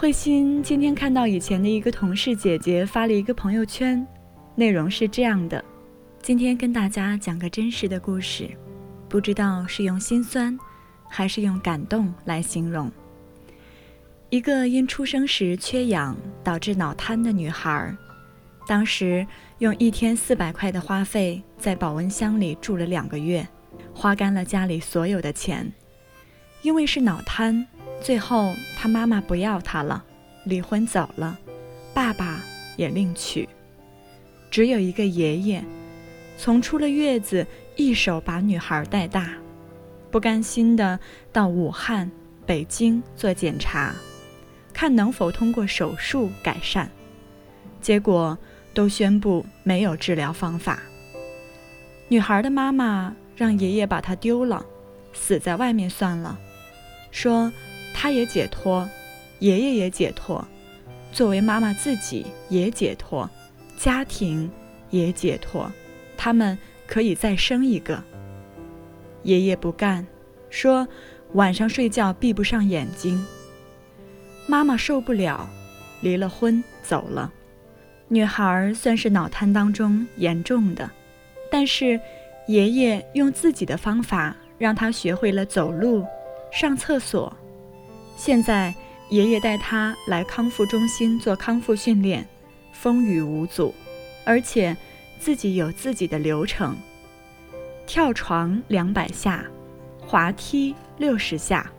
慧心今天看到以前的一个同事姐姐发了一个朋友圈，内容是这样的：今天跟大家讲个真实的故事，不知道是用心酸，还是用感动来形容。一个因出生时缺氧导致脑瘫的女孩，当时用一天四百块的花费在保温箱里住了两个月，花干了家里所有的钱，因为是脑瘫。最后，他妈妈不要他了，离婚走了，爸爸也另娶，只有一个爷爷，从出了月子一手把女孩带大，不甘心的到武汉、北京做检查，看能否通过手术改善，结果都宣布没有治疗方法。女孩的妈妈让爷爷把她丢了，死在外面算了，说。他也解脱，爷爷也解脱，作为妈妈自己也解脱，家庭也解脱，他们可以再生一个。爷爷不干，说晚上睡觉闭不上眼睛。妈妈受不了，离了婚走了。女孩算是脑瘫当中严重的，但是爷爷用自己的方法让她学会了走路、上厕所。现在，爷爷带他来康复中心做康复训练，风雨无阻，而且自己有自己的流程：跳床两百下，滑梯六十下，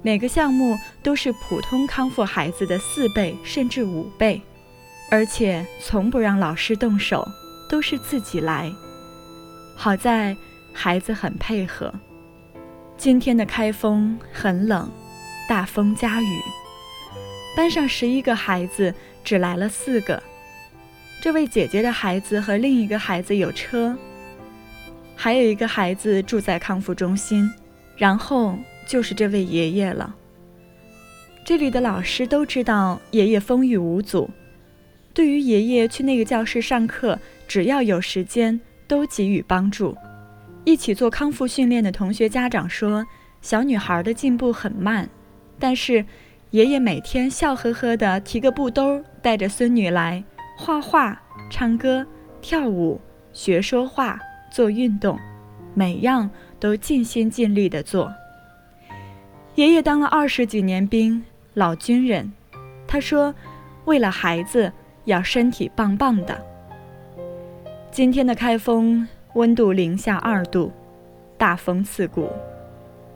每个项目都是普通康复孩子的四倍甚至五倍，而且从不让老师动手，都是自己来。好在孩子很配合。今天的开封很冷。大风加雨，班上十一个孩子只来了四个。这位姐姐的孩子和另一个孩子有车，还有一个孩子住在康复中心，然后就是这位爷爷了。这里的老师都知道爷爷风雨无阻，对于爷爷去那个教室上课，只要有时间都给予帮助。一起做康复训练的同学家长说，小女孩的进步很慢。但是，爷爷每天笑呵呵的提个布兜，带着孙女来画画、唱歌、跳舞、学说话、做运动，每样都尽心尽力的做。爷爷当了二十几年兵，老军人，他说：“为了孩子，要身体棒棒的。”今天的开封温度零下二度，大风刺骨。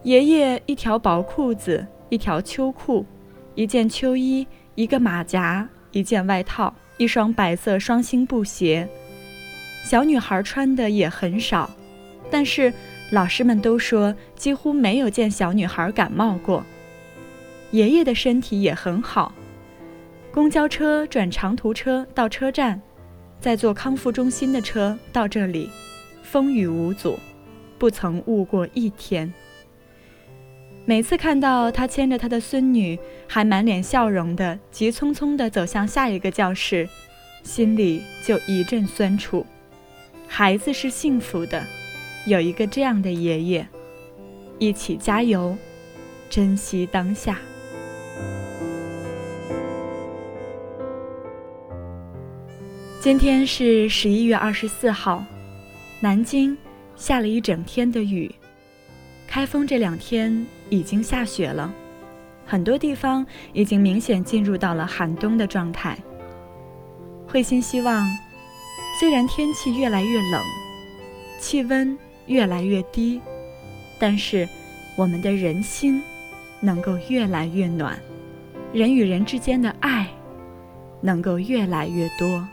爷爷一条薄裤子。一条秋裤，一件秋衣，一个马甲，一件外套，一双白色双星布鞋。小女孩穿的也很少，但是老师们都说几乎没有见小女孩感冒过。爷爷的身体也很好，公交车转长途车到车站，再坐康复中心的车到这里，风雨无阻，不曾误过一天。每次看到他牵着他的孙女，还满脸笑容的急匆匆地走向下一个教室，心里就一阵酸楚。孩子是幸福的，有一个这样的爷爷，一起加油，珍惜当下。今天是十一月二十四号，南京下了一整天的雨。开封这两天已经下雪了，很多地方已经明显进入到了寒冬的状态。慧心希望，虽然天气越来越冷，气温越来越低，但是我们的人心能够越来越暖，人与人之间的爱能够越来越多。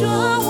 说